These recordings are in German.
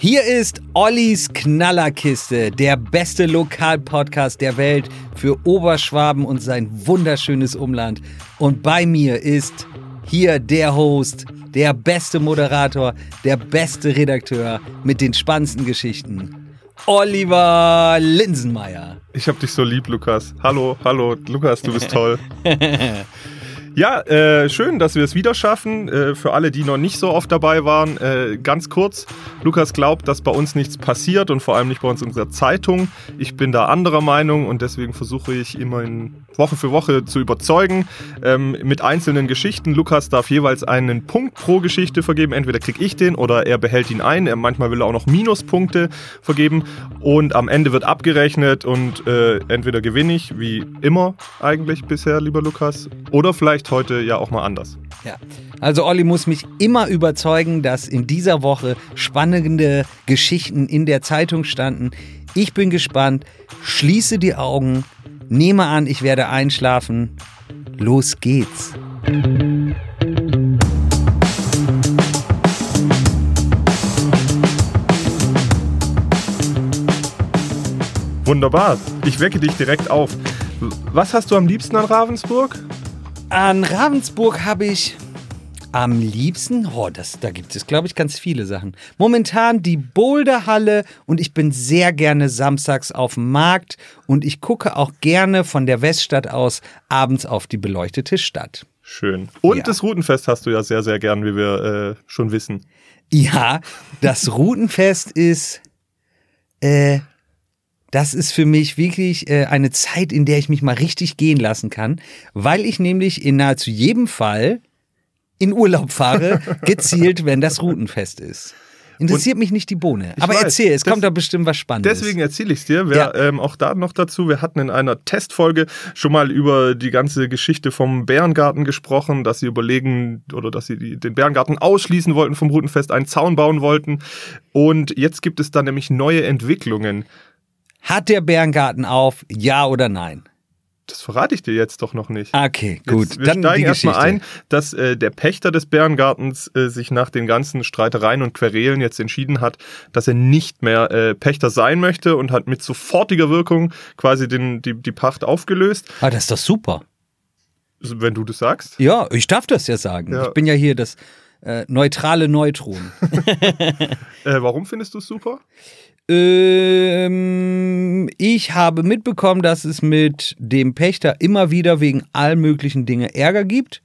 Hier ist Ollis Knallerkiste, der beste Lokalpodcast der Welt für Oberschwaben und sein wunderschönes Umland. Und bei mir ist hier der Host, der beste Moderator, der beste Redakteur mit den spannendsten Geschichten. Oliver Linsenmeier. Ich hab dich so lieb, Lukas. Hallo, hallo, Lukas, du bist toll. Ja, äh, schön, dass wir es wieder schaffen. Äh, für alle, die noch nicht so oft dabei waren, äh, ganz kurz. Lukas glaubt, dass bei uns nichts passiert und vor allem nicht bei uns in unserer Zeitung. Ich bin da anderer Meinung und deswegen versuche ich immer in Woche für Woche zu überzeugen ähm, mit einzelnen Geschichten. Lukas darf jeweils einen Punkt pro Geschichte vergeben. Entweder kriege ich den oder er behält ihn ein. Er, manchmal will er auch noch Minuspunkte vergeben und am Ende wird abgerechnet und äh, entweder gewinne ich, wie immer eigentlich bisher, lieber Lukas, oder vielleicht heute ja auch mal anders. Ja. Also Olli muss mich immer überzeugen, dass in dieser Woche spannende Geschichten in der Zeitung standen. Ich bin gespannt. Schließe die Augen. Nehme an, ich werde einschlafen. Los geht's. Wunderbar. Ich wecke dich direkt auf. Was hast du am liebsten an Ravensburg? An Ravensburg habe ich am liebsten, oh, das, da gibt es, glaube ich, ganz viele Sachen. Momentan die Boulderhalle und ich bin sehr gerne samstags auf dem Markt und ich gucke auch gerne von der Weststadt aus abends auf die beleuchtete Stadt. Schön. Und Ja. das Routenfest hast du ja sehr, sehr gern, wie wir äh, schon wissen. Ja, das Routenfest ist, äh, das ist für mich wirklich äh, eine Zeit, in der ich mich mal richtig gehen lassen kann, weil ich nämlich in nahezu jedem Fall in Urlaub fahre, gezielt, wenn das Routenfest ist. Interessiert mich nicht die Bohne. Aber weiß, erzähl, es des- kommt da bestimmt was Spannendes. Deswegen erzähle ich es dir. Wir, Ja. ähm, auch da noch dazu, wir hatten in einer Testfolge schon mal über die ganze Geschichte vom Bärengarten gesprochen, dass sie überlegen oder dass sie die, den Bärengarten ausschließen wollten vom Routenfest, einen Zaun bauen wollten. Und jetzt gibt es da nämlich neue Entwicklungen. Hat der Bärengarten auf, ja oder nein? Das verrate ich dir jetzt doch noch nicht. Okay, gut. Jetzt, wir Dann steigen erstmal ein, dass äh, der Pächter des Bärengartens äh, sich nach den ganzen Streitereien und Querelen jetzt entschieden hat, dass er nicht mehr äh, Pächter sein möchte und hat mit sofortiger Wirkung quasi den, die, die Pacht aufgelöst. Ah, das ist doch super. Wenn du das sagst. Ja, ich darf das ja sagen. Ja. Ich bin ja hier das äh, neutrale Neutron. Äh, warum findest du es super? Ähm, ich habe mitbekommen, dass es mit dem Pächter immer wieder wegen allen möglichen Dinge Ärger gibt.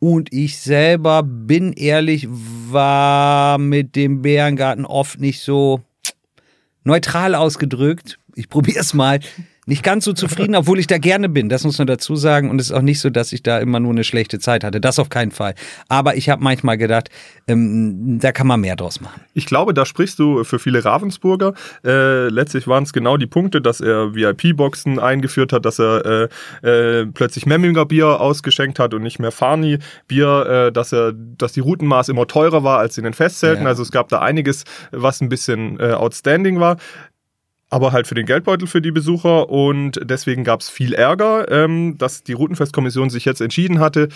Und ich selber bin ehrlich, war mit dem Bärengarten oft nicht so neutral ausgedrückt. Ich probiere es mal. Nicht ganz so zufrieden, obwohl ich da gerne bin. Das muss man dazu sagen. Und es ist auch nicht so, dass ich da immer nur eine schlechte Zeit hatte. Das auf keinen Fall. Aber ich habe manchmal gedacht, ähm, da kann man mehr draus machen. Ich glaube, da sprichst du für viele Ravensburger. Äh, letztlich waren es genau die Punkte, dass er VIP-Boxen eingeführt hat, dass er äh, äh, plötzlich Memminger Bier ausgeschenkt hat und nicht mehr Farni Bier, äh, dass er, dass die Routenmaß immer teurer war als in den Festzelten. Ja. Also es gab da einiges, was ein bisschen äh, outstanding war. Aber halt für den Geldbeutel für die Besucher und deswegen gab es viel Ärger, ähm, dass die Routenfestkommission sich jetzt entschieden hatte,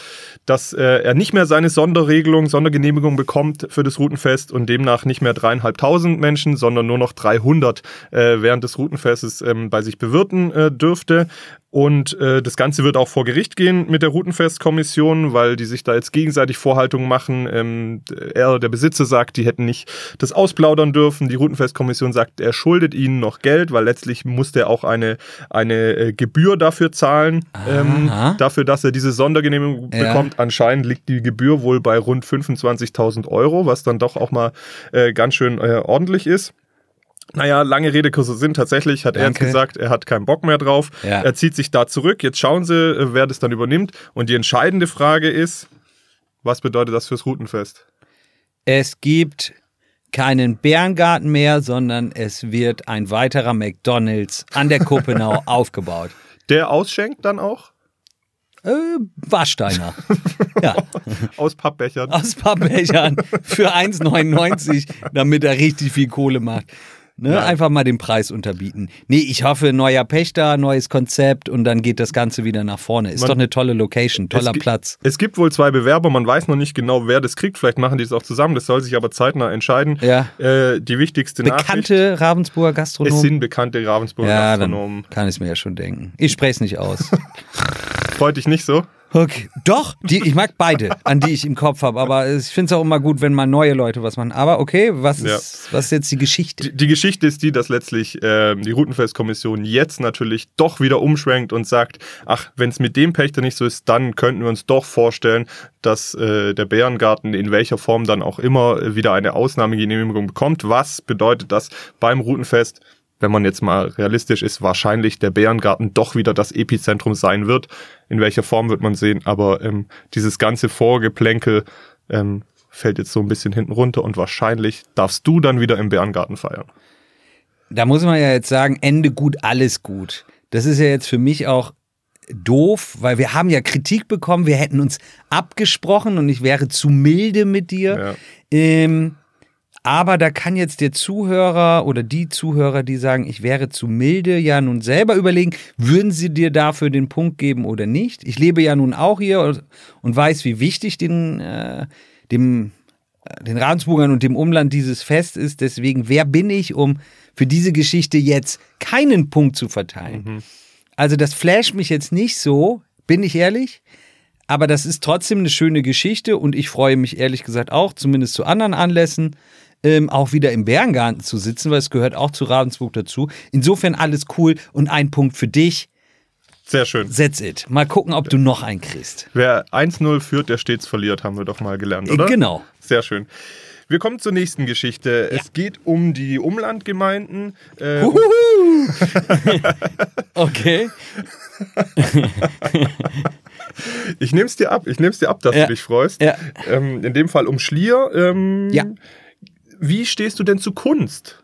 dass äh, er nicht mehr seine Sonderregelung, Sondergenehmigung bekommt für das Routenfest und demnach nicht mehr dreieinhalbtausend Menschen, sondern nur noch 300 äh, während des Routenfestes ähm, bei sich bewirten äh, dürfte. Und äh, das Ganze wird auch vor Gericht gehen mit der Routenfestkommission, weil die sich da jetzt gegenseitig Vorhaltungen machen. Ähm, er, der Besitzer, sagt, die hätten nicht das ausplaudern dürfen. Die Routenfestkommission sagt, er schuldet ihnen noch Geld, weil letztlich musste er auch eine, eine äh, Gebühr dafür zahlen, ähm, dafür, dass er diese Sondergenehmigung Ja. bekommt. Anscheinend liegt die Gebühr wohl bei rund 25.000 Euro, was dann doch auch mal äh, ganz schön äh, ordentlich ist. Naja, lange Redekurse sind tatsächlich, hat er Danke. gesagt, er hat keinen Bock mehr drauf. Ja. Er zieht sich da zurück. Jetzt schauen sie, äh, wer das dann übernimmt. Und die entscheidende Frage ist, was bedeutet das fürs Routenfest? Es gibt keinen Bärengarten mehr, sondern es wird ein weiterer McDonalds an der Kuppenau aufgebaut. Der ausschenkt dann auch Äh, Warsteiner. ja, aus Pappbechern. aus Pappbechern für 1,99, damit er richtig viel Kohle macht. Ne? Nein. Einfach mal den Preis unterbieten. Nee, ich hoffe, neuer Pächter, neues Konzept und dann geht das Ganze wieder nach vorne. Ist Man- doch eine tolle Location, toller Es Platz. Es gibt wohl zwei Bewerber, man weiß noch nicht genau, wer das kriegt. Vielleicht machen die es auch zusammen, das soll sich aber zeitnah entscheiden. Ja. Äh, die wichtigste Nachricht. Bekannte Ravensburger Es Gastronomen. sind bekannte Ravensburger ja, Gastronomen. dann kann ich es mir ja schon denken. Ich spreche es nicht aus. Freut dich nicht so? Okay. Doch, die, ich mag beide, an die ich im Kopf habe. Aber ich finde es auch immer gut, wenn mal neue Leute was machen. Aber okay, was Ja. ist, was ist jetzt die Geschichte? Die, die Geschichte ist die, dass letztlich ähm, die Routenfestkommission jetzt natürlich doch wieder umschwenkt und sagt, ach, wenn es mit dem Pächter nicht so ist, dann könnten wir uns doch vorstellen, dass äh, der Bärengarten in welcher Form dann auch immer äh, wieder eine Ausnahmegenehmigung bekommt. Was bedeutet das beim Routenfest? Wenn man jetzt mal realistisch ist, wahrscheinlich der Bärengarten doch wieder das Epizentrum sein wird. In welcher Form wird man sehen, aber ähm, dieses ganze Vorgeplänkel ähm, fällt jetzt so ein bisschen hinten runter und wahrscheinlich darfst du dann wieder im Bärengarten feiern. Da muss man ja jetzt sagen, Ende gut, alles gut. Das ist ja jetzt für mich auch doof, weil wir haben ja Kritik bekommen, wir hätten uns abgesprochen und ich wäre zu milde mit dir. Ja. Ähm, aber da kann jetzt der Zuhörer oder die Zuhörer, die sagen, ich wäre zu milde, ja nun selber überlegen, würden sie dir dafür den Punkt geben oder nicht? Ich lebe ja nun auch hier und- weiß, wie wichtig den, äh, dem, äh, den Ravensburgern und dem Umland dieses Fest ist. Deswegen, wer bin ich, um für diese Geschichte jetzt keinen Punkt zu verteilen? Also das flasht mich jetzt nicht so, bin ich ehrlich. Aber das ist trotzdem eine schöne Geschichte und ich freue mich ehrlich gesagt auch, zumindest zu anderen Anlässen, ähm, auch wieder im Bärengarten zu sitzen, weil es gehört auch zu Ravensburg dazu. Insofern alles cool und ein Punkt für dich. Sehr schön. That's it. Mal gucken, ob du noch einen kriegst. Wer 1-0 führt, der stets verliert, haben wir doch mal gelernt, oder? Genau. Sehr schön. Wir kommen zur nächsten Geschichte. Es geht um die Umlandgemeinden. Äh, Okay. ich nehme es dir ab. Ich nehme es dir ab, dass Ja. du dich freust. Ja. Ähm, in dem Fall um Schlier. Ähm, Ja. Wie stehst du denn zu Kunst?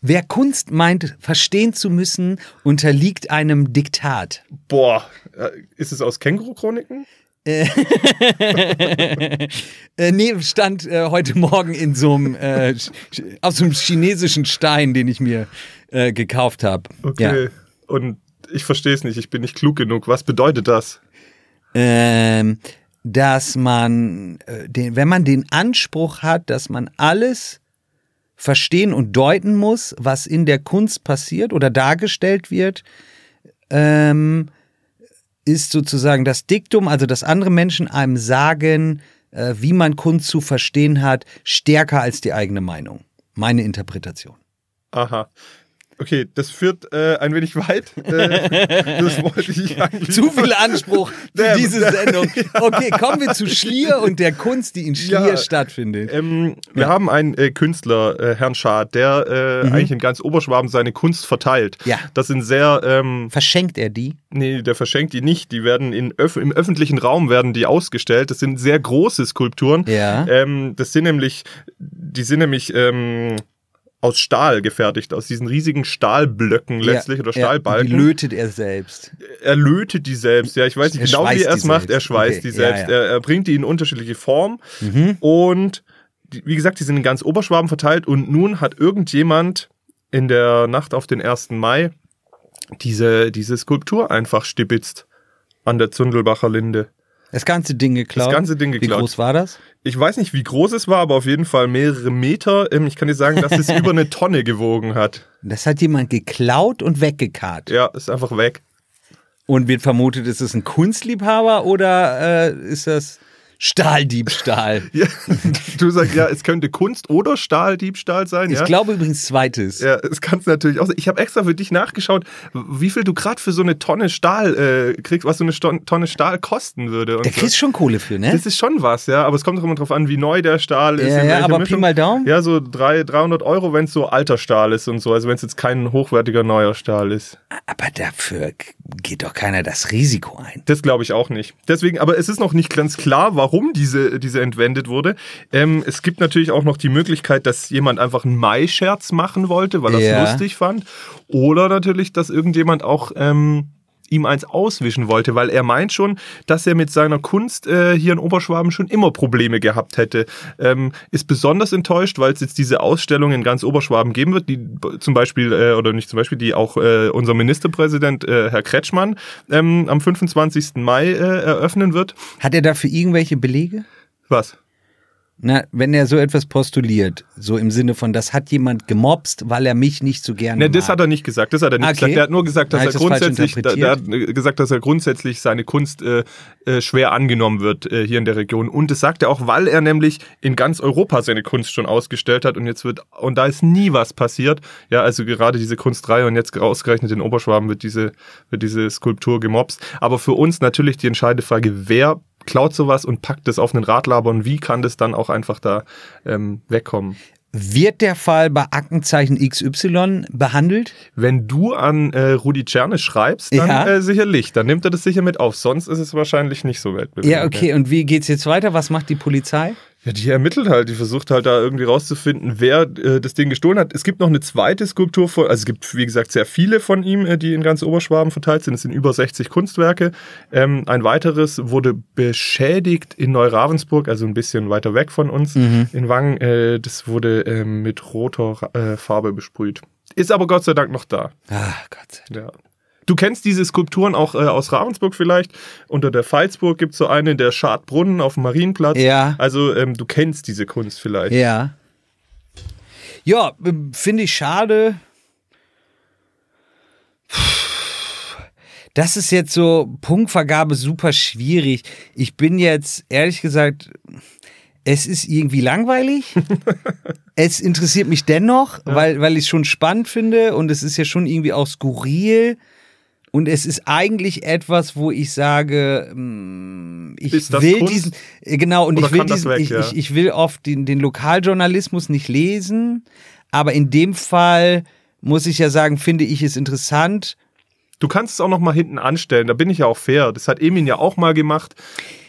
Wer Kunst meint, verstehen zu müssen, unterliegt einem Diktat. Boah, äh, ist es aus Känguru-Chroniken? Äh, nee, stand äh, heute Morgen in so einem, äh, auf so einem chinesischen Stein, den ich mir äh, gekauft habe. Okay. Ja. Und ich verstehe es nicht. Ich bin nicht klug genug. Was bedeutet das? Ähm, dass man, äh, den, wenn man den Anspruch hat, dass man alles verstehen und deuten muss, was in der Kunst passiert oder dargestellt wird, ähm, ist sozusagen das Diktum, also dass andere Menschen einem sagen, äh, wie man Kunst zu verstehen hat, stärker als die eigene Meinung. Meine Interpretation. Aha. Okay, das führt äh, ein wenig weit. Äh, das wollte ich eigentlich. Zu viel Anspruch für diese Sendung. Okay, kommen wir zu Schlier und der Kunst, die in Schlier Ja, stattfindet. Ähm, wir haben einen äh, Künstler, äh, Herrn Schad, der äh, eigentlich in ganz Oberschwaben seine Kunst verteilt. Mhm. Ja. Das sind sehr, ähm, Verschenkt er die? nee, der verschenkt die nicht. Die werden in öff im öffentlichen Raum werden die ausgestellt. Das sind sehr große Skulpturen. Ja. Ähm, das sind nämlich, die sind nämlich ähm, aus Stahl gefertigt, aus diesen riesigen Stahlblöcken letztlich oder Ja, Stahlbalken. Die lötet er selbst. er lötet die selbst. Ja, ich weiß nicht Er genau, wie er es macht. Er schweißt Okay, die ja, selbst. ja. Mhm. Er, er bringt die in unterschiedliche Form. Und die, wie gesagt, die sind in ganz Oberschwaben verteilt. Und nun hat irgendjemand in der Nacht auf den 1. Mai diese, diese Skulptur einfach stibitzt an der Zundelbacher Linde. Das ganze Ding geklaut. Das ganze Ding Wie geklaut. groß war das? Ich weiß nicht, wie groß es war, aber auf jeden Fall mehrere Meter. Ähm, Ich kann dir sagen, dass es über eine Tonne gewogen hat. Das hat jemand geklaut und weggekarrt. Ja, ist einfach weg. Und wird vermutet, ist es ein Kunstliebhaber oder äh, ist das Stahldiebstahl? Ja, du sagst, ja, es könnte Kunst oder Stahldiebstahl sein. Ich ja? glaube übrigens zweites. Ja, es kann es natürlich auch sein. Ich habe extra für dich nachgeschaut, wie viel du gerade für so eine Tonne Stahl äh, kriegst, was so eine Tonne Stahl kosten würde. Und Da so. kriegst du schon Kohle für, ne? Das ist schon was, ja. Aber es kommt auch immer drauf an, wie neu der Stahl ist. Ja, ja, aber Pi Mischung. mal Daumen? Ja, so drei, 300 Euro, wenn es so alter Stahl ist und so. Also wenn es jetzt kein hochwertiger neuer Stahl ist. Aber dafür geht doch keiner das Risiko ein. Das glaube ich auch nicht. Deswegen, aber es ist noch nicht ganz klar, warum diese, diese entwendet wurde. Ähm, es gibt natürlich auch noch die Möglichkeit, dass jemand einfach einen Mai-Scherz machen wollte, weil er es Ja. lustig fand. Oder natürlich, dass irgendjemand auch ähm, ihm eins auswischen wollte, weil er meint schon, dass er mit seiner Kunst äh, hier in Oberschwaben schon immer Probleme gehabt hätte. Ähm, ist besonders enttäuscht, weil es jetzt diese Ausstellung in ganz Oberschwaben geben wird, die zum Beispiel, äh, oder nicht zum Beispiel, die auch äh, unser Ministerpräsident äh, Herr Kretschmann ähm, am 25. Mai äh, eröffnen wird. Hat er dafür irgendwelche Belege? Was? Na, wenn er so etwas postuliert, so im Sinne von, das hat jemand gemobst, weil er mich nicht so gerne Ne, das hat er nicht gesagt. Das hat er nicht Okay. gesagt. Er hat nur gesagt, dass er das grundsätzlich, da, der hat gesagt, dass er grundsätzlich seine Kunst äh, äh, schwer angenommen wird äh, hier in der Region. Und das sagt er auch, weil er nämlich in ganz Europa seine Kunst schon ausgestellt hat und jetzt wird und da ist nie was passiert. Ja, also gerade diese Kunstreihe und jetzt ausgerechnet in Oberschwaben wird diese wird diese Skulptur gemobst. Aber für uns natürlich die entscheidende Frage, wer klaut sowas und packt es auf einen Radlaber und wie kann das dann auch einfach da ähm, wegkommen? Wird der Fall bei Aktenzeichen XY behandelt? Wenn du an äh, Rudi Czernes schreibst, dann Ja. äh, sicherlich. Dann nimmt er das sicher mit auf. Sonst ist es wahrscheinlich nicht so weltbewegend. Ja, okay. Und wie geht's jetzt weiter? Was macht die Polizei? Ja, die ermittelt halt. Die versucht halt da irgendwie rauszufinden, wer äh, das Ding gestohlen hat. Es gibt noch eine zweite Skulptur von, also es gibt, wie gesagt, sehr viele von ihm, äh, die in ganz Oberschwaben verteilt sind. Es sind über 60 Kunstwerke. Ähm, ein weiteres wurde beschädigt in Neuravensburg, also ein bisschen weiter weg von uns, in Wangen. Äh, das wurde ähm, mit roter äh, Farbe besprüht. Ist aber Gott sei Dank noch da. Ah, Gott sei Dank. Ja. Du kennst diese Skulpturen auch äh, aus Ravensburg vielleicht. Unter der Veitsburg gibt es so eine, der Schadbrunnen auf dem Marienplatz. Ja. Also ähm, du kennst diese Kunst vielleicht. Ja. Ja, ähm, finde ich schade. Das ist jetzt so Punktvergabe super schwierig. Ich bin jetzt ehrlich gesagt, es ist irgendwie langweilig. es interessiert mich dennoch, weil, weil ich es schon spannend finde und es ist ja schon irgendwie auch skurril. Und es ist eigentlich etwas, wo ich sage, mm, ich will Kunst? diesen, äh, genau, und Oder ich will diesen, weg, ich, ja? ich, ich will oft den, den Lokaljournalismus nicht lesen, aber in dem Fall muss ich ja sagen, finde ich es interessant. Du kannst es auch noch mal hinten anstellen. Da bin ich ja auch fair. Das hat Emin ja auch mal gemacht.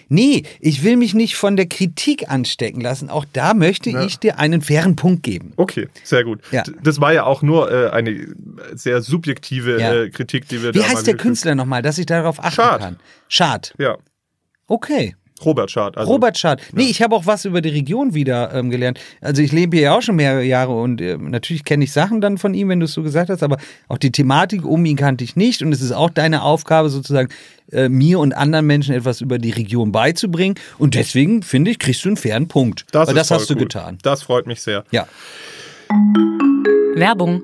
Nee, ich will mich nicht von der Kritik anstecken lassen. Auch da möchte Ja. ich dir einen fairen Punkt geben. Okay, sehr gut. Ja. Das war ja auch nur äh, eine sehr subjektive Ja. äh, Kritik, die wir Wie da mal heißt der Künstler nochmal, dass ich darauf achten Schad. kann? Schad. Ja, Okay. Robert Schad. Also, Robert Schad. Nee, ich habe auch was über die Region wieder ähm, gelernt. Also ich lebe hier ja auch schon mehrere Jahre und ähm, natürlich kenne ich Sachen dann von ihm, wenn du es so gesagt hast, aber auch die Thematik um ihn kannte ich nicht und es ist auch deine Aufgabe sozusagen, äh, mir und anderen Menschen etwas über die Region beizubringen und deswegen finde ich, kriegst du einen fairen Punkt. Das, Weil ist das voll hast du cool. getan. Das freut mich sehr. Ja. Werbung.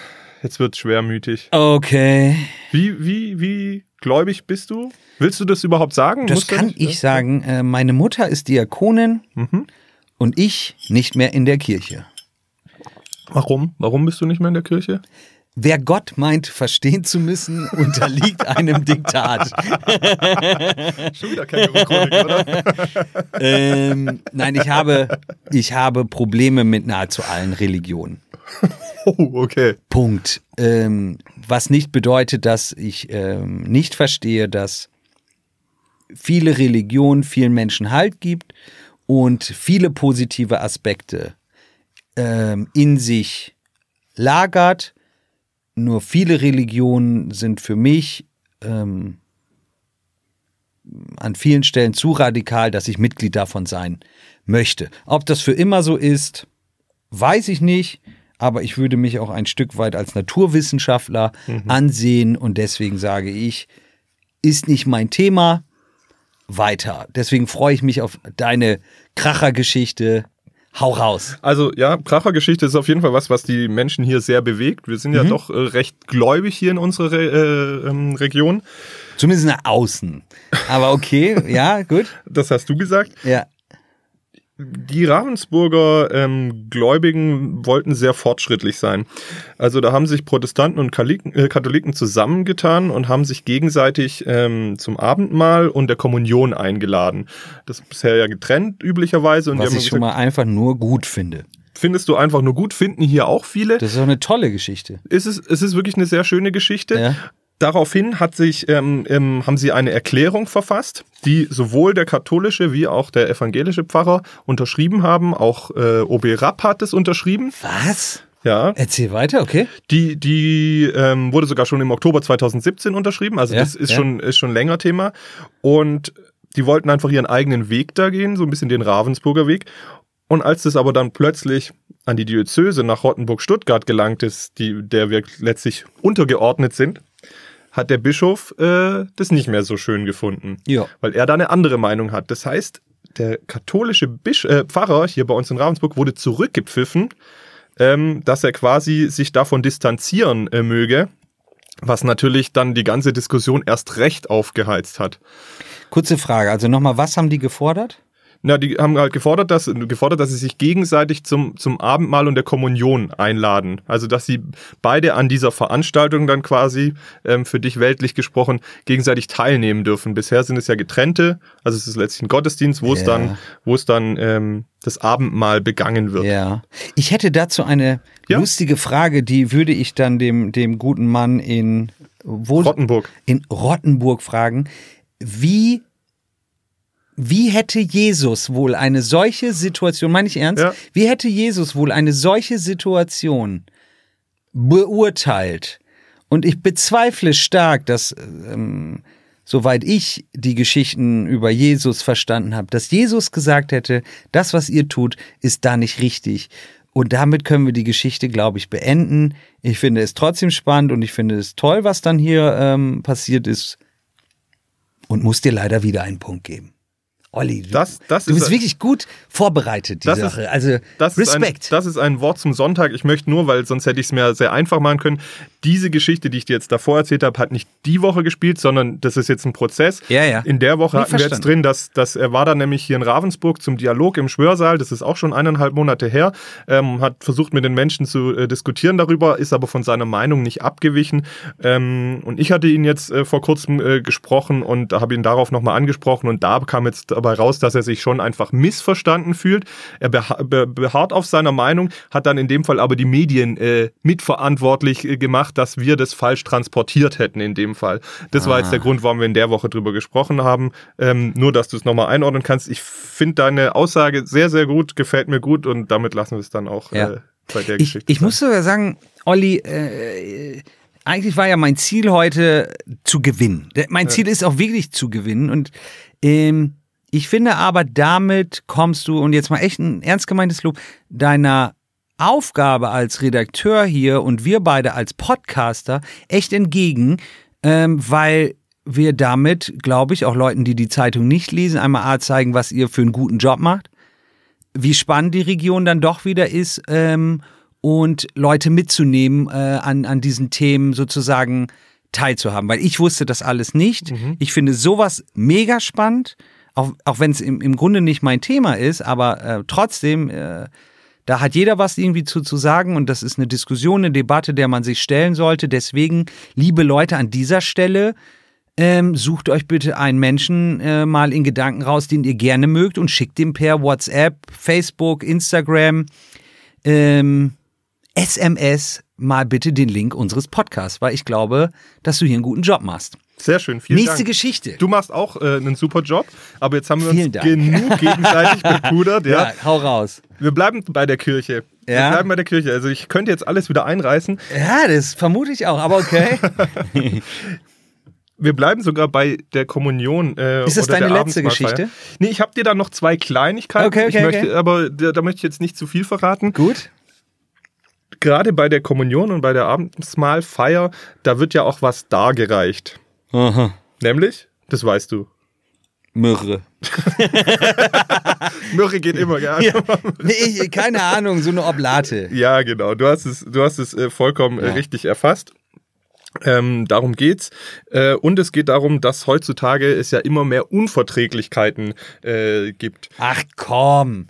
Jetzt wird schwermütig. Okay. Wie, wie, wie gläubig bist du? Willst du das überhaupt sagen? Das Musst kann nicht? ich sagen. Äh, meine Mutter ist Diakonin Mhm. und ich nicht mehr in der Kirche. Warum? Warum bist du nicht mehr in der Kirche? Wer Gott meint, verstehen zu müssen, unterliegt einem Diktat. Schon wieder keine Chronik, oder? ähm, nein, ich habe, ich habe Probleme mit nahezu allen Religionen. Oh, okay. Punkt. Ähm, was nicht bedeutet, dass ich ähm, nicht verstehe, dass viele Religionen vielen Menschen Halt gibt und viele positive Aspekte ähm, in sich lagert. Nur viele Religionen sind für mich ähm, an vielen Stellen zu radikal, dass ich Mitglied davon sein möchte. Ob das für immer so ist, weiß ich nicht, aber ich würde mich auch ein Stück weit als Naturwissenschaftler ansehen und deswegen sage ich, ist nicht mein Thema, weiter. Deswegen freue ich mich auf deine Krachergeschichte. Hau raus. Also ja, Krachergeschichte ist auf jeden Fall was, was die Menschen hier sehr bewegt. Wir sind ja doch äh, recht gläubig hier in unserer Re äh, ähm, Region. Zumindest nach außen. Aber okay, ja, gut. Das hast du gesagt. Ja. Die Ravensburger ähm, Gläubigen wollten sehr fortschrittlich sein. Also da haben sich Protestanten und Katholiken, äh, Katholiken zusammengetan und haben sich gegenseitig ähm, zum Abendmahl und der Kommunion eingeladen. Das ist bisher ja getrennt üblicherweise. Und Was haben ich schon gesagt, mal einfach nur gut finde. findest du einfach nur gut, finden hier auch viele. Das ist doch eine tolle Geschichte. Es ist, es ist wirklich eine sehr schöne Geschichte. Ja. Daraufhin hat sich, ähm, ähm, haben sie eine Erklärung verfasst, die sowohl der katholische wie auch der evangelische Pfarrer unterschrieben haben. Auch äh, OB Rapp hat es unterschrieben. Was? Ja, Erzähl weiter, okay? die, die ähm, wurde sogar schon im Oktober 2017 unterschrieben. Also Ja, das ist ja. schon ist schon länger Thema. Und die wollten einfach ihren eigenen Weg da gehen, so ein bisschen den Ravensburger Weg. Und als das aber dann plötzlich an die Diözese nach Rottenburg-Stuttgart gelangt ist, die, der wir letztlich untergeordnet sind, hat der Bischof äh, das nicht mehr so schön gefunden, Ja. weil er da eine andere Meinung hat. Das heißt, der katholische Bisch äh, Pfarrer hier bei uns in Ravensburg wurde zurückgepfiffen, ähm, dass er quasi sich davon distanzieren äh, möge, was natürlich dann die ganze Diskussion erst recht aufgeheizt hat. Kurze Frage, also nochmal, was haben die gefordert? Na, die haben halt gefordert, dass, gefordert, dass sie sich gegenseitig zum, zum Abendmahl und der Kommunion einladen. Also, dass sie beide an dieser Veranstaltung dann quasi, ähm, für dich weltlich gesprochen, gegenseitig teilnehmen dürfen. Bisher sind es ja getrennte, also es ist letztlich ein Gottesdienst, wo es Ja. dann, wo es dann ähm, das Abendmahl begangen wird. Ja. Ich hätte dazu eine Ja. lustige Frage, die würde ich dann dem, dem guten Mann in, wo, Rottenburg. in Rottenburg fragen. Wie, wie hätte Jesus wohl eine solche Situation, meine ich ernst, Ja. wie hätte Jesus wohl eine solche Situation beurteilt? Und ich bezweifle stark, dass, ähm, soweit ich die Geschichten über Jesus verstanden habe, dass Jesus gesagt hätte, das, was ihr tut, ist da nicht richtig. Und damit können wir die Geschichte, glaube ich, beenden. Ich finde es trotzdem spannend und ich finde es toll, was dann hier ähm, passiert ist. Und muss dir leider wieder einen Punkt geben. Olli, du, Das- das du ist bist ein- wirklich gut vorbereitet, die Das ist- Sache. also Das ist, ein, Respekt. das ist ein Wort zum Sonntag. Ich möchte nur, weil sonst hätte ich es mir sehr einfach machen können. Diese Geschichte, die ich dir jetzt davor erzählt habe, hat nicht die Woche gespielt, sondern das ist jetzt ein Prozess. Ja, ja. In der Woche hatten wir jetzt drin, dass, dass er war dann nämlich hier in Ravensburg zum Dialog im Schwörsaal. Das ist auch schon eineinhalb Monate her. Ähm, hat versucht mit den Menschen zu äh, diskutieren darüber, ist aber von seiner Meinung nicht abgewichen. Ähm, und ich hatte ihn jetzt äh, vor kurzem äh, gesprochen und habe ihn darauf nochmal angesprochen und da kam jetzt dabei raus, dass er sich schon einfach missverstanden fühlt. Er beha be beharrt auf seiner Meinung, hat dann in dem Fall aber die Medien äh, mitverantwortlich äh, gemacht, dass wir das falsch transportiert hätten in dem Fall. Das war jetzt der Grund, warum wir in der Woche drüber gesprochen haben. Ähm, nur, dass du es nochmal einordnen kannst. Ich finde deine Aussage sehr, sehr gut, gefällt mir gut und damit lassen wir es dann auch Ja. äh, bei der Ich, Geschichte. ich sein. muss sogar sagen, Olli, äh, eigentlich war ja mein Ziel heute zu gewinnen. Mein Ziel ist auch wirklich zu gewinnen. Und ähm, ich finde aber, damit kommst du, und jetzt mal echt ein ernst gemeintes Lob, deiner Aufgabe als Redakteur hier und wir beide als Podcaster echt entgegen, ähm, weil wir damit, glaube ich, auch Leuten, die die Zeitung nicht lesen, einmal A zeigen, was ihr für einen guten Job macht wie spannend die Region dann doch wieder ist ähm, und Leute mitzunehmen, äh, an, an diesen Themen sozusagen teilzuhaben. Weil ich wusste das alles nicht. Ich finde sowas mega spannend, auch, auch wenn es im, im Grunde nicht mein Thema ist, aber äh, trotzdem, äh, da hat jeder was irgendwie zu, zu sagen und das ist eine Diskussion, eine Debatte, der man sich stellen sollte. Deswegen, liebe Leute, an dieser Stelle, ähm, sucht euch bitte einen Menschen äh, mal in Gedanken raus, den ihr gerne mögt und schickt ihm per WhatsApp, Facebook, Instagram, ähm, SMS mal bitte den Link unseres Podcasts, weil ich glaube, dass du hier einen guten Job machst. Sehr schön, vielen Nächste Dank. Geschichte. Du machst auch äh, einen super Job, aber jetzt haben wir Vielen uns Dank. genug gegenseitig bepudert. Ja. ja, hau raus. Wir bleiben bei der Kirche. Wir Ja. bleiben bei der Kirche. Also ich könnte jetzt alles wieder einreißen. Ja, das vermute ich auch, aber okay. Wir bleiben sogar bei der Kommunion. Äh, Ist das oder deine der letzte. Geschichte? Nee, ich habe dir da noch zwei Kleinigkeiten. Okay, okay, möchte, okay. Aber da, da möchte ich jetzt nicht zu viel verraten. Gut. Gerade bei der Kommunion und bei der Abendmahlfeier, da wird ja auch was dargereicht. Aha. Nämlich, das weißt du. Myrrhe. Mürre geht immer, ja. Ja, Nee, keine Ahnung, so eine Oblate. genau. Du hast es, du hast es äh, vollkommen äh, Ja. richtig erfasst. Ähm, darum geht's. Äh, und es geht darum, dass heutzutage es ja immer mehr Unverträglichkeiten äh, gibt. Ach komm.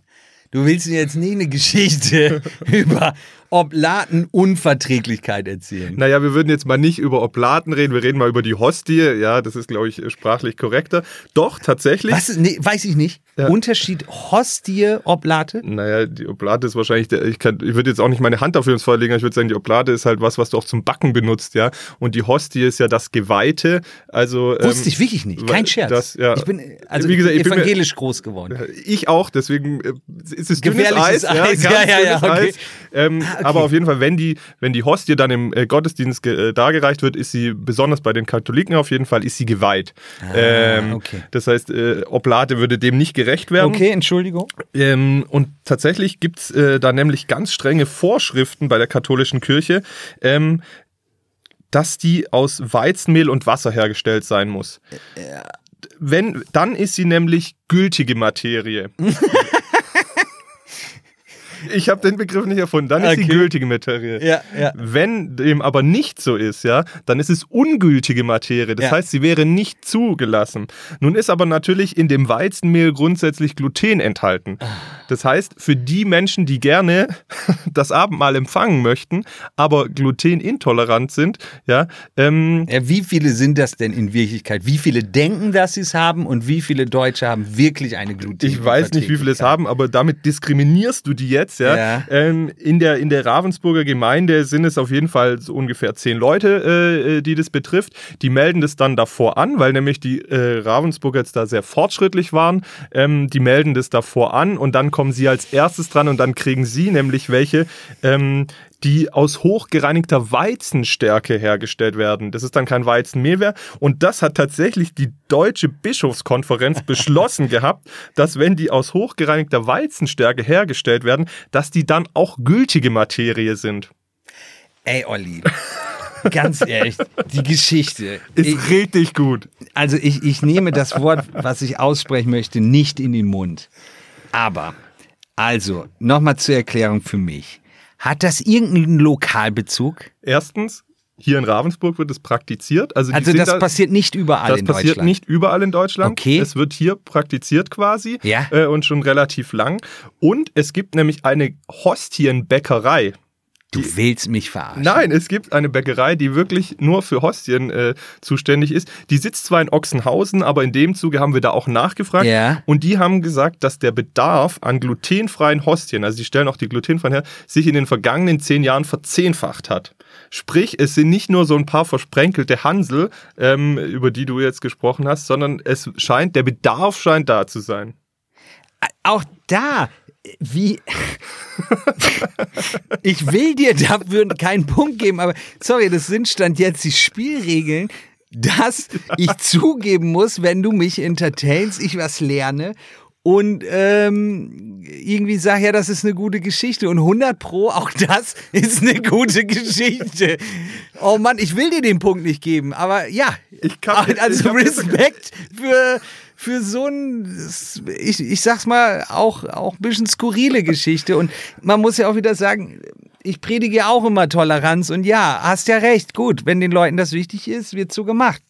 Du willst mir jetzt nicht eine Geschichte über Oblatenunverträglichkeit erzählen. Naja, wir würden jetzt mal nicht über Oblaten reden, wir reden mal über die Hostie. Ja, das ist, glaube ich, sprachlich korrekter. Doch, tatsächlich. Was? Nee, weiß ich nicht. Ja. Unterschied Hostie, Oblate? Naja, die Oblate ist wahrscheinlich, der, ich, kann, ich würde jetzt auch nicht meine Hand dafür ins Feuer legen, aber ich würde sagen, die Oblate ist halt was, was du auch zum Backen benutzt, ja. Und die Hostie ist ja das Geweihte. Also, Wusste ähm, ich wirklich nicht. Kein Scherz. das- ja. Ich bin also Wie gesagt, ich bin mir- evangelisch groß geworden. Ich auch, deswegen äh, ist es dünnes Gefährliches Eis. Eis, ja, ja, ja, dünnes okay. Eis. Ähm, Ah. Aber auf jeden Fall, wenn die, wenn die Hostie dann im äh, Gottesdienst äh, dargereicht wird, ist sie, besonders bei den Katholiken auf jeden Fall, ist sie geweiht. ähm, Ah, okay. Das heißt, äh, Oblate würde dem nicht gerecht werden. Okay, Entschuldigung. Ähm, und tatsächlich gibt's äh, da nämlich ganz strenge Vorschriften bei der katholischen Kirche, ähm, dass die aus Weizenmehl und Wasser hergestellt sein muss. Wenn, dann ist sie nämlich gültige Materie. ich habe den Begriff nicht erfunden. Dann ist sie Okay. gültige Materie. Ja, ja. Wenn dem aber nicht so ist, ja, dann ist es ungültige Materie. Das Ja. heißt, sie wäre nicht zugelassen. Nun ist aber natürlich in dem Weizenmehl grundsätzlich Gluten enthalten. Das heißt, für die Menschen, die gerne das Abendmahl empfangen möchten, aber glutenintolerant sind, ja, ähm, Ja, wie viele sind das denn in Wirklichkeit? Wie viele denken, dass sie es haben und wie viele Deutsche haben wirklich eine Gluten? Ich weiß nicht, wie viele es haben, aber damit diskriminierst du die jetzt. Ja? Ja. Ähm, in, der, in der Ravensburger Gemeinde sind es auf jeden Fall so ungefähr zehn Leute, äh, die das betrifft. Die melden das dann davor an, weil nämlich die äh, Ravensburger jetzt da sehr fortschrittlich waren. Ähm, die melden das davor an und dann kommen sie als erstes dran und dann kriegen sie nämlich welche, ähm, die aus hochgereinigter Weizenstärke hergestellt werden. Das ist dann kein Weizenmehl mehr. Und das hat tatsächlich die Deutsche Bischofskonferenz beschlossen gehabt, dass wenn die aus hochgereinigter Weizenstärke hergestellt werden, dass die dann auch gültige Materie sind. Ey, Olli, ganz ehrlich, die Geschichte. Ist Ich, richtig gut. also ich, ich nehme das Wort, was ich aussprechen möchte, nicht in den Mund. Aber, also, nochmal zur Erklärung für mich. Hat das irgendeinen Lokalbezug? Erstens, hier in Ravensburg wird es praktiziert. Also, Also das da, passiert nicht überall das in passiert Deutschland. nicht überall in Deutschland. Okay. Es wird hier praktiziert quasi Ja. äh, und schon relativ lang. Und es gibt nämlich eine Hostienbäckerei. Du willst mich verarschen. Nein, es gibt eine Bäckerei, die wirklich nur für Hostien äh, zuständig ist. Die sitzt zwar in Ochsenhausen, aber in dem Zuge haben wir da auch nachgefragt. Ja. Und die haben gesagt, dass der Bedarf an glutenfreien Hostien, also die stellen auch die glutenfreien her, sich in den vergangenen zehn Jahren verzehnfacht hat. Sprich, es sind nicht nur so ein paar versprenkelte Hansel, ähm, über die du jetzt gesprochen hast, sondern es scheint, der Bedarf scheint da zu sein. Auch da, wie. ich will dir dafür keinen Punkt geben, aber sorry, das sind Stand jetzt die Spielregeln, dass ich zugeben muss, wenn du mich entertainst, ich was lerne und ähm, irgendwie sag, ja, das ist eine gute Geschichte und 100 pro, auch das ist eine gute Geschichte. Oh Mann, ich will dir den Punkt nicht geben, aber ja, Ich kann- also ich Respekt für für so ein, ich, ich sag's mal, auch, auch ein bisschen skurrile Geschichte. Und man muss ja auch wieder sagen, ich predige ja auch immer Toleranz und ja, hast ja recht, gut, wenn den Leuten das wichtig ist, wird so gemacht.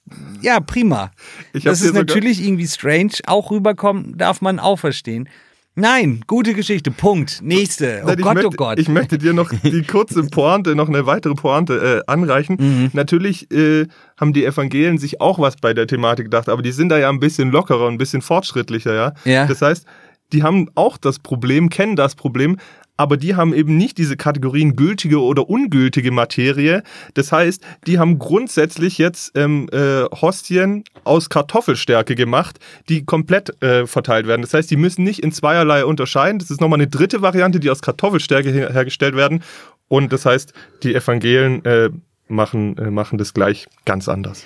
Ja, prima. Ich das ist natürlich irgendwie strange, auch rüberkommen darf man auch verstehen. Nein, gute Geschichte, Punkt. Nächste. Oh Nein, ich Gott, möchte, oh Gott. Ich möchte dir noch die kurze Pointe, noch eine weitere Pointe äh, anreichen. Mhm. Natürlich äh, haben die Evangelien sich auch was bei der Thematik gedacht, aber die sind da ja ein bisschen lockerer und ein bisschen fortschrittlicher, ja. Ja. Das heißt, die haben auch das Problem, kennen das Problem, aber die haben eben nicht diese Kategorien gültige oder ungültige Materie. Das heißt, die haben grundsätzlich jetzt ähm, äh, Hostien aus Kartoffelstärke gemacht, die komplett äh, verteilt werden. Das heißt, die müssen nicht in zweierlei unterscheiden. Das ist nochmal eine dritte Variante, die aus Kartoffelstärke her hergestellt werden. Und das heißt, die Evangelien äh, machen, äh, machen das gleich ganz anders.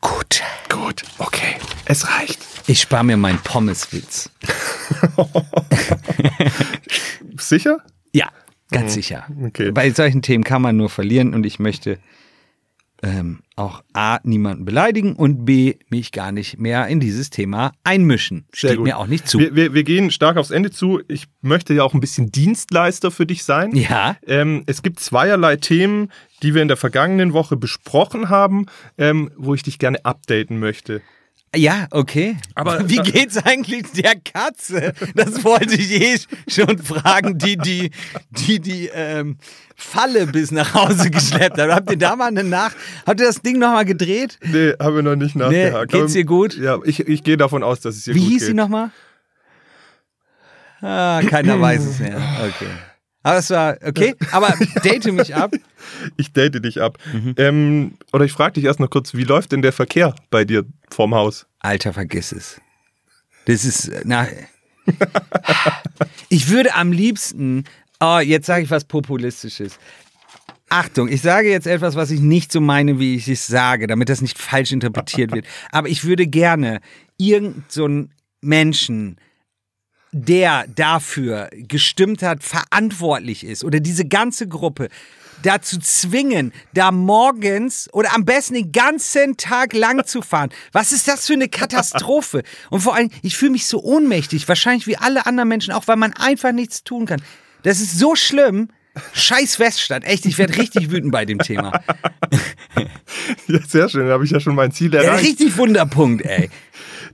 Gut. Gut, okay, es reicht. Ich spare mir meinen Pommeswitz. Sicher? Ja, ganz sicher. okay. Bei solchen Themen kann man nur verlieren und ich möchte ähm, auch A, niemanden beleidigen und B, mich gar nicht mehr in dieses Thema einmischen. Sehr Steht gut. mir auch nicht zu. Wir, wir, wir gehen stark aufs Ende zu. Ich möchte ja auch ein bisschen Dienstleister für dich sein. Ja. Ähm, es gibt zweierlei Themen, die wir in der vergangenen Woche besprochen haben, ähm, wo ich dich gerne updaten möchte. Ja, okay. Aber- wie geht's eigentlich der Katze? Das wollte ich eh schon fragen, die die die die ähm, Falle bis nach Hause geschleppt hat. Habt ihr da mal eine Nach? Habt ihr das Ding noch mal gedreht? Nee, haben wir noch nicht nachgehakt. geht's ihr gut? Ja, ich, ich gehe davon aus, dass es ihr Wie gut hieß geht. sie noch mal? Ah, keiner weiß es mehr. Okay. Aber es war okay. Aber date mich ab. Ich date dich ab. Mhm. Ähm, oder ich frage dich erst noch kurz, wie läuft denn der Verkehr bei dir vorm Haus? Alter, vergiss es. Das ist, na. Ich würde am liebsten, oh, jetzt sage ich was Populistisches. Achtung, ich sage jetzt etwas, was ich nicht so meine, wie ich es sage, damit das nicht falsch interpretiert wird. Aber ich würde gerne irgendeinen so Menschen, der dafür gestimmt hat, verantwortlich ist oder diese ganze Gruppe dazu zwingen, da morgens oder am besten den ganzen Tag lang zu fahren. Was ist das für eine Katastrophe? Und vor allem, ich fühle mich so ohnmächtig, wahrscheinlich wie alle anderen Menschen auch, weil man einfach nichts tun kann. Das ist so schlimm. Scheiß Weststadt. Echt, ich werde richtig wütend bei dem Thema. Ja, sehr schön, da habe ich ja schon mein Ziel Ja, erreicht. richtig Wunderpunkt, ey.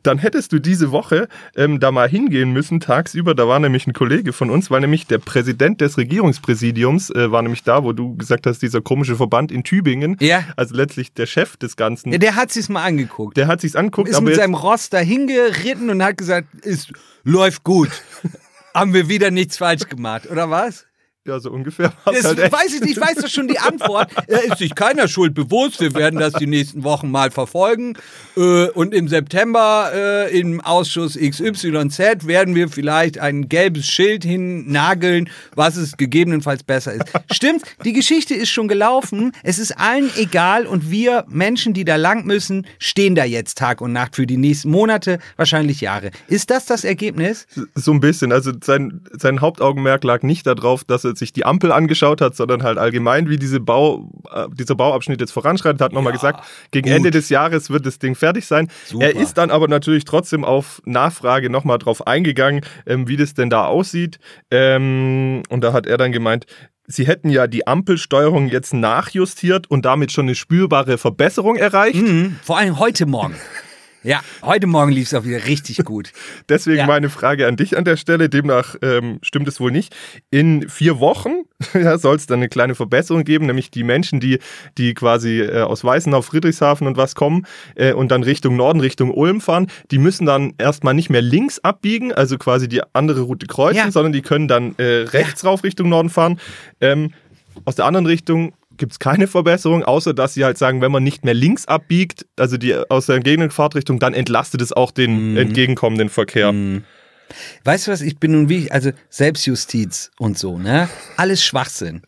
Dann hättest du diese Woche ähm, da mal hingehen müssen, tagsüber. Da war nämlich ein Kollege von uns, weil nämlich der Präsident des Regierungspräsidiums äh, war nämlich da, wo du gesagt hast, dieser komische Verband in Tübingen. Ja. Also letztlich der Chef des Ganzen. Ja, der hat sich's mal angeguckt. der hat sich's angeguckt, ist mit seinem Ross dahin geritten und hat gesagt, es läuft gut. Haben wir wieder nichts falsch gemacht, oder was? Ja, so ungefähr Das halt weiß ich nicht, ich weiß doch schon die Antwort. Er ist sich keiner Schuld bewusst. Wir werden das die nächsten Wochen mal verfolgen. Äh, Und im September äh, im Ausschuss XYZ werden wir vielleicht ein gelbes Schild hinnageln, was es gegebenenfalls besser ist. Stimmt, die Geschichte ist schon gelaufen. Es ist allen egal und wir Menschen, die da lang müssen, stehen da jetzt Tag und Nacht für die nächsten Monate, wahrscheinlich Jahre. Ist das das Ergebnis? So ein bisschen. Also sein, sein Hauptaugenmerk lag nicht darauf, dass er sich die Ampel angeschaut hat, sondern halt allgemein, wie diese Bau, äh, dieser Bauabschnitt jetzt voranschreitet. Hat nochmal gesagt, gegen gut. Ende des Jahres wird das Ding fertig sein. Super. Er ist dann aber natürlich trotzdem auf Nachfrage nochmal drauf eingegangen, ähm, wie das denn da aussieht. Ähm, und da hat er dann gemeint, Sie hätten ja die Ampelsteuerung jetzt nachjustiert und damit schon eine spürbare Verbesserung erreicht. Mhm, vor allem heute Morgen. Ja, heute Morgen lief es auch wieder richtig gut. Deswegen Ja. meine Frage an dich an der Stelle. Demnach ähm, stimmt es wohl nicht. In vier Wochen ja, soll es dann eine kleine Verbesserung geben, nämlich die Menschen, die, die quasi äh, aus Weißenau, Friedrichshafen und was kommen äh, und dann Richtung Norden, Richtung Ulm fahren, die müssen dann erstmal nicht mehr links abbiegen, also quasi die andere Route kreuzen, Ja. sondern die können dann äh, rechts rauf Richtung Norden fahren. Ähm, aus der anderen Richtung gibt es keine Verbesserung, außer dass sie halt sagen, wenn man nicht mehr links abbiegt, also die aus der entgegenen Fahrtrichtung, dann entlastet es auch den entgegenkommenden Verkehr. Weißt du was, ich bin nun wie, also Selbstjustiz und so, ne? Alles Schwachsinn.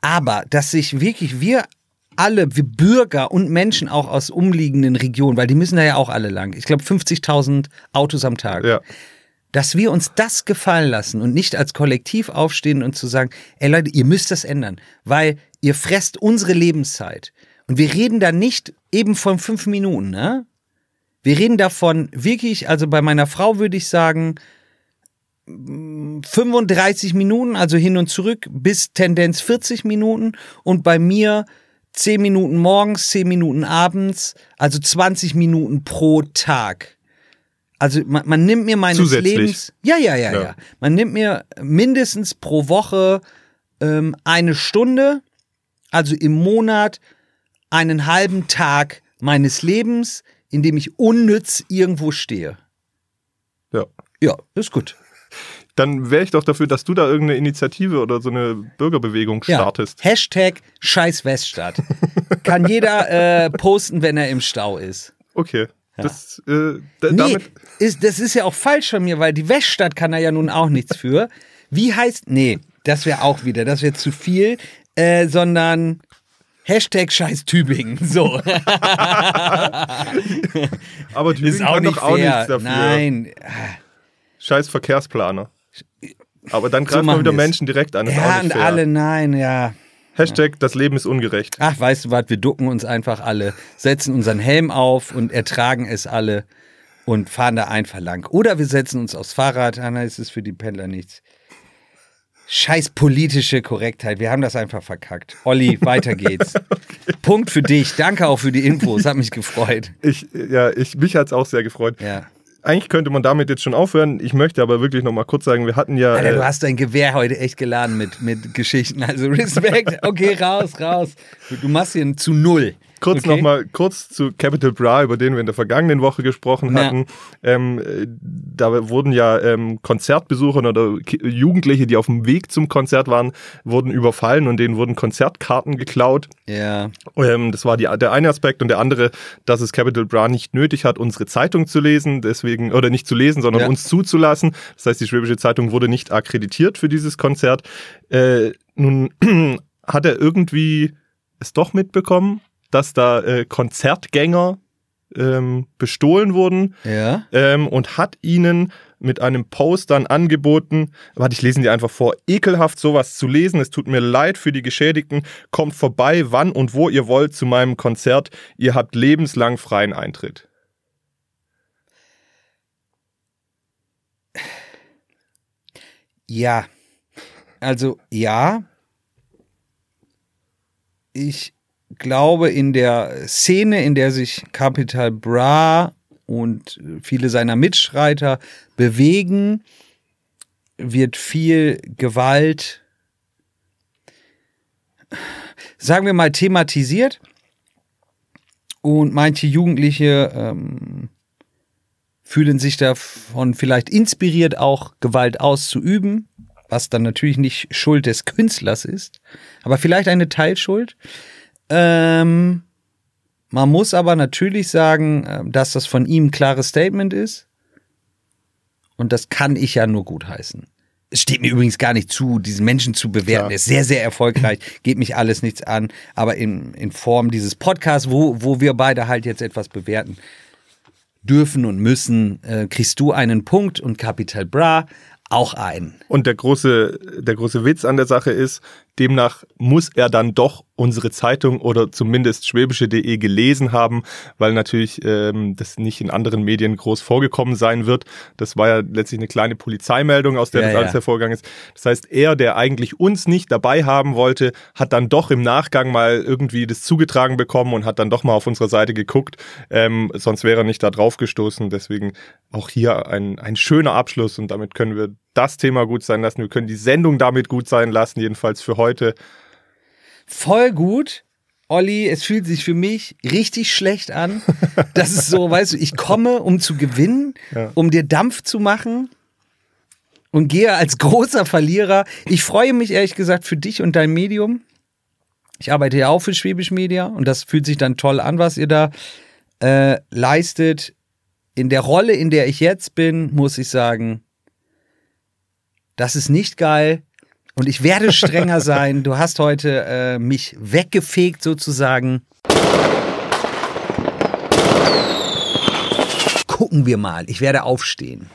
Aber, dass sich wirklich wir alle, wir Bürger und Menschen auch aus umliegenden Regionen, weil die müssen da ja auch alle lang, ich glaube 50.000 Autos am Tag, Ja. dass wir uns das gefallen lassen und nicht als Kollektiv aufstehen und zu sagen, ey Leute, ihr müsst das ändern, weil ihr fresst unsere Lebenszeit. Und wir reden da nicht eben von fünf Minuten, ne? Wir reden davon wirklich, also bei meiner Frau würde ich sagen, 35 Minuten, also hin und zurück, bis Tendenz 40 Minuten und bei mir 10 Minuten morgens, 10 Minuten abends, also 20 Minuten pro Tag. Also man, man nimmt mir meines Zusätzlich. Lebens. Ja, ja, ja, ja, Ja. Man nimmt mir mindestens pro Woche ähm, eine Stunde, also im Monat einen halben Tag meines Lebens, in dem ich unnütz irgendwo stehe. Ja. Ja, ist gut. Dann wäre ich doch dafür, dass du da irgendeine Initiative oder so eine Bürgerbewegung startest. Ja. Hashtag Scheiß Weststadt. Kann jeder äh, posten, wenn er im Stau ist. Okay. Das, äh, Nee, ist, das ist ja auch falsch von mir, weil die Weststadt kann da ja nun auch nichts für. Wie heißt, nee, das wäre auch wieder, das wäre zu viel, äh, sondern Hashtag Scheiß Tübingen. So. aber Tübingen ist auch nicht doch auch fair. nichts dafür. Nein. Scheiß Verkehrsplaner. Aber dann So greifen wir machen wieder. Menschen direkt an. Ist Ja, und fair. alle, nein, ja. Hashtag, das Leben ist ungerecht. Ach, weißt du was, wir ducken uns einfach alle, setzen unseren Helm auf und ertragen es alle und fahren da einfach lang. Oder wir setzen uns aufs Fahrrad, dann ist es für die Pendler nichts. Scheiß politische Korrektheit. Wir haben das einfach verkackt. Olli, weiter geht's. Punkt für dich. Danke auch für die Infos. Hat mich gefreut. Ich, ja, ich, mich hat's auch sehr gefreut. Ja. Eigentlich könnte man damit jetzt schon aufhören. Ich möchte aber wirklich noch mal kurz sagen, wir hatten ja. Alter, du äh, hast dein Gewehr heute echt geladen mit, mit Geschichten. Also Respekt. Okay, raus, raus. Du, du machst hier zu null. Kurz okay? noch mal kurz zu Capital Bra, über den wir in der vergangenen Woche gesprochen Ja. hatten. Ähm, äh, da wurden ja ähm, Konzertbesucher oder Jugendliche, die auf dem Weg zum Konzert waren, wurden überfallen und denen wurden Konzertkarten geklaut. Ja. Ähm, das war die, der eine Aspekt und der andere, dass es Capital Bra nicht nötig hat, unsere Zeitung zu lesen, deswegen oder nicht zu lesen, sondern Ja. uns zuzulassen. Das heißt, die Schwäbische Zeitung wurde nicht akkreditiert für dieses Konzert. Äh, nun hat er irgendwie es doch mitbekommen, dass da äh, Konzertgänger ähm, bestohlen wurden Ja. ähm, und hat ihnen mit einem Post dann angeboten, warte, ich lese ihn dir einfach vor, ekelhaft sowas zu lesen, es tut mir leid für die Geschädigten, kommt vorbei, wann und wo ihr wollt zu meinem Konzert, ihr habt lebenslang freien Eintritt. Ja. Also ja. Ich glaube, in der Szene, in der sich Capital Bra und viele seiner Mitstreiter bewegen, wird viel Gewalt, sagen wir mal, thematisiert. Und manche Jugendliche ähm, fühlen sich davon vielleicht inspiriert, auch Gewalt auszuüben, was dann natürlich nicht Schuld des Künstlers ist, aber vielleicht eine Teilschuld. Ähm, man muss aber natürlich sagen, ähm, dass das von ihm ein klares Statement ist. Und das kann ich ja nur gutheißen. Es steht mir übrigens gar nicht zu, diesen Menschen zu bewerten. Klar. Er ist sehr, sehr erfolgreich, geht mich alles nichts an. Aber in, in Form dieses Podcasts, wo, wo wir beide halt jetzt etwas bewerten dürfen und müssen, äh, kriegst du einen Punkt und Capital Bra auch einen. Und der große, der große Witz an der Sache ist, demnach muss er dann doch unsere Zeitung oder zumindest schwäbische.de gelesen haben, weil natürlich ähm, das nicht in anderen Medien groß vorgekommen sein wird. Das war ja letztlich eine kleine Polizeimeldung, aus der Ja, das ja. alles hervorgegangen ist. Das heißt, er, der eigentlich uns nicht dabei haben wollte, hat dann doch im Nachgang mal irgendwie das zugetragen bekommen und hat dann doch mal auf unserer Seite geguckt. Ähm, sonst wäre er nicht da drauf gestoßen. Deswegen auch hier ein, ein schöner Abschluss und damit können wir das Thema gut sein lassen. Wir können die Sendung damit gut sein lassen, jedenfalls für heute. Voll gut. Olli, es fühlt sich für mich richtig schlecht an. Das ist so, weißt du, ich komme, um zu gewinnen, Ja. um dir Dampf zu machen und gehe als großer Verlierer. Ich freue mich ehrlich gesagt für dich und dein Medium. Ich arbeite ja auch für Schwäbisch Media und das fühlt sich dann toll an, was ihr da äh, leistet. In der Rolle, in der ich jetzt bin, muss ich sagen, das ist nicht geil. Und ich werde strenger sein. Du hast heute äh, mich weggefegt sozusagen. Gucken wir mal. Ich werde aufstehen.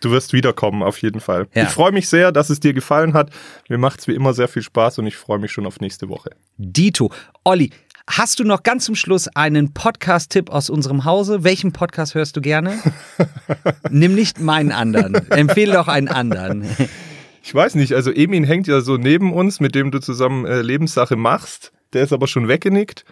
Du wirst wiederkommen, auf jeden Fall. Ja. Ich freue mich sehr, dass es dir gefallen hat. Mir macht es wie immer sehr viel Spaß und ich freue mich schon auf nächste Woche. Dito. Olli, hast du noch ganz zum Schluss einen Podcast-Tipp aus unserem Hause? Welchen Podcast hörst du gerne? Nimm nicht meinen anderen. Empfehle doch einen anderen. Ich weiß nicht, also Emin hängt ja so neben uns, mit dem du zusammen äh, Lebenssache machst. Der ist aber schon weggenickt.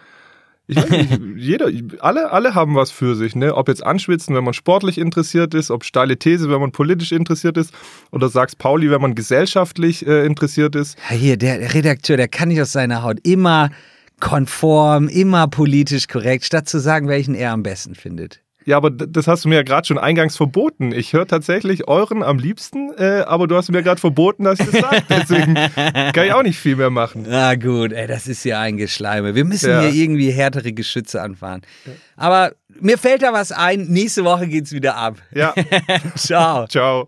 Ich weiß nicht, jeder, alle, alle haben was für sich, ne? Ob jetzt anschwitzen, wenn man sportlich interessiert ist, ob steile These, wenn man politisch interessiert ist, oder sagst Pauli, wenn man gesellschaftlich äh, interessiert ist. Ja, Hier, der Redakteur, der kann nicht aus seiner Haut. Immer konform, immer politisch korrekt, statt zu sagen, welchen er am besten findet. Ja, aber das hast du mir ja gerade schon eingangs verboten. Ich höre tatsächlich euren am liebsten, äh, aber du hast mir gerade verboten, dass ich das sage. Deswegen kann ich auch nicht viel mehr machen. Na gut, ey, das ist ja ein Geschleime. Wir müssen Ja. hier irgendwie härtere Geschütze anfahren. Aber mir fällt da was ein. Nächste Woche geht's wieder ab. Ja, Ciao. ciao.